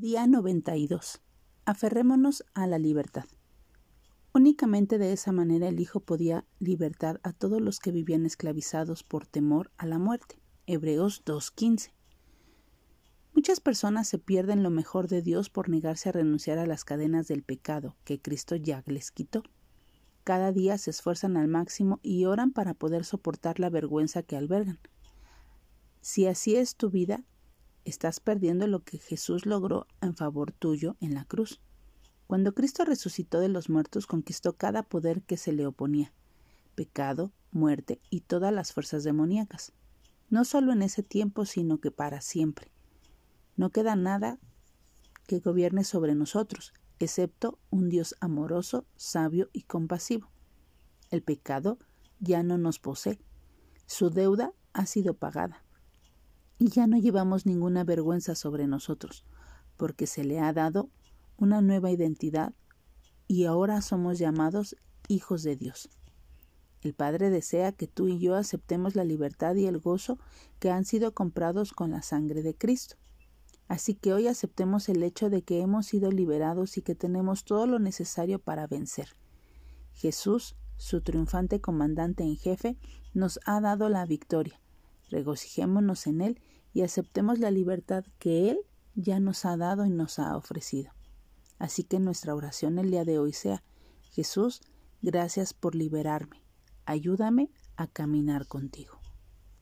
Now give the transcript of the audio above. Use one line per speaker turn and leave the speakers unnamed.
Día 92. Aferrémonos a la libertad. Únicamente de esa manera el Hijo podía libertar a todos los que vivían esclavizados por temor a la muerte. Hebreos 2.15. Muchas personas se pierden lo mejor de Dios por negarse a renunciar a las cadenas del pecado que Cristo ya les quitó. Cada día se esfuerzan al máximo y oran para poder soportar la vergüenza que albergan. Si así es tu vida, estás perdiendo lo que Jesús logró en favor tuyo en la cruz. Cuando Cristo resucitó de los muertos, conquistó cada poder que se le oponía, pecado, muerte y todas las fuerzas demoníacas, no solo en ese tiempo, sino que para siempre. No queda nada que gobierne sobre nosotros, excepto un Dios amoroso, sabio y compasivo. El pecado ya no nos posee. Su deuda ha sido pagada. Y ya no llevamos ninguna vergüenza sobre nosotros, porque se le ha dado una nueva identidad y ahora somos llamados hijos de Dios. El Padre desea que tú y yo aceptemos la libertad y el gozo que han sido comprados con la sangre de Cristo. Así que hoy aceptemos el hecho de que hemos sido liberados y que tenemos todo lo necesario para vencer. Jesús, su triunfante comandante en jefe, nos ha dado la victoria. Regocijémonos en Él y aceptemos la libertad que Él ya nos ha dado y nos ha ofrecido. Así que nuestra oración el día de hoy sea, Jesús, gracias por liberarme. Ayúdame a caminar contigo.